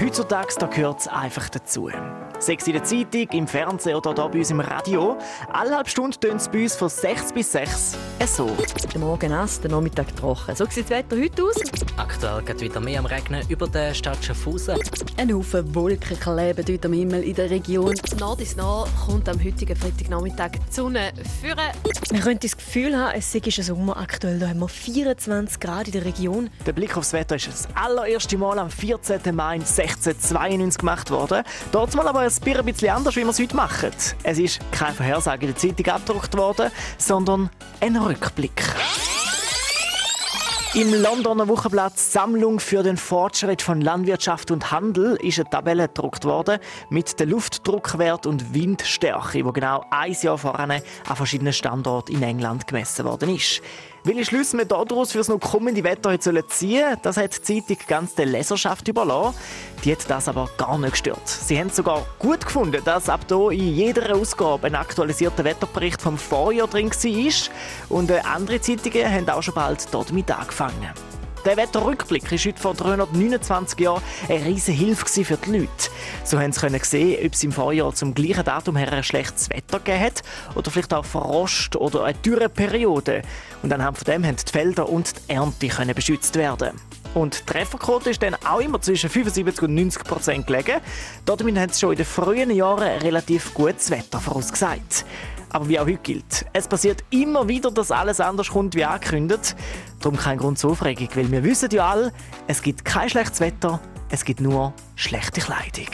Heutzutage da gehört es einfach dazu. Sechs in der Zeitung, im Fernsehen oder hier bei uns im Radio. Alle halbe Stunde tönt es bei uns von 6 bis 6 so. Der Morgen nass, der Nachmittag trocken. So sieht das Wetter heute aus. Aktuell geht wieder mehr am Regnen über der Stadt Schaffhausen. Ein Haufen Wolken kleben heute am Himmel in der Region. Nord ist nah kommt am heutigen Freitagnachmittag die Sonne führen. Man könnte das Gefühl haben, es sei schon Sommer aktuell. Da haben wir 24 Grad in der Region. Der Blick aufs Wetter ist das allererste Mal am 14. Mai 1692 gemacht worden. Dort mal aber ein bisschen anders, wie wir es heute machen. Es ist keine Vorhersage in der Zeitung abgedruckt worden, sondern ein Rückblick. Im Londoner Wochenblatt Sammlung für den Fortschritt von Landwirtschaft und Handel ist eine Tabelle gedruckt worden mit dem Luftdruckwert und Windstärke, wo genau ein Jahr voran an verschiedenen Standorten in England gemessen worden ist. Welche Schlüsse wir daraus für das noch kommende Wetter heute ziehen sollen, das hat die Zeitung ganz der Leserschaft überlassen. Die hat das aber gar nicht gestört. Sie haben es sogar gut gefunden, dass ab hier in jeder Ausgabe ein aktualisierter Wetterbericht vom Vorjahr drin war. Und äh, andere Zeitungen haben auch schon bald damit angefangen. Der Wetterrückblick war heute vor 329 Jahren eine riesige Hilfe für die Leute. So haben sie sehen, ob es im Vorjahr zum gleichen Datum her ein schlechtes Wetter gegeben hat oder vielleicht auch Frost oder eine Dürreperiode. Und anhand von dem haben die Felder und die Ernte können beschützt werden. Und die Trefferquote ist dann auch immer zwischen 75 und 90 Prozent gelegen. Damit haben sie schon in den frühen Jahren relativ gutes Wetter vorausgesagt. Aber wie auch heute gilt, es passiert immer wieder, dass alles anders kommt wie angekündigt. Darum kein Grund zur Aufregung, weil wir wissen ja alle, es gibt kein schlechtes Wetter, es gibt nur schlechte Kleidung.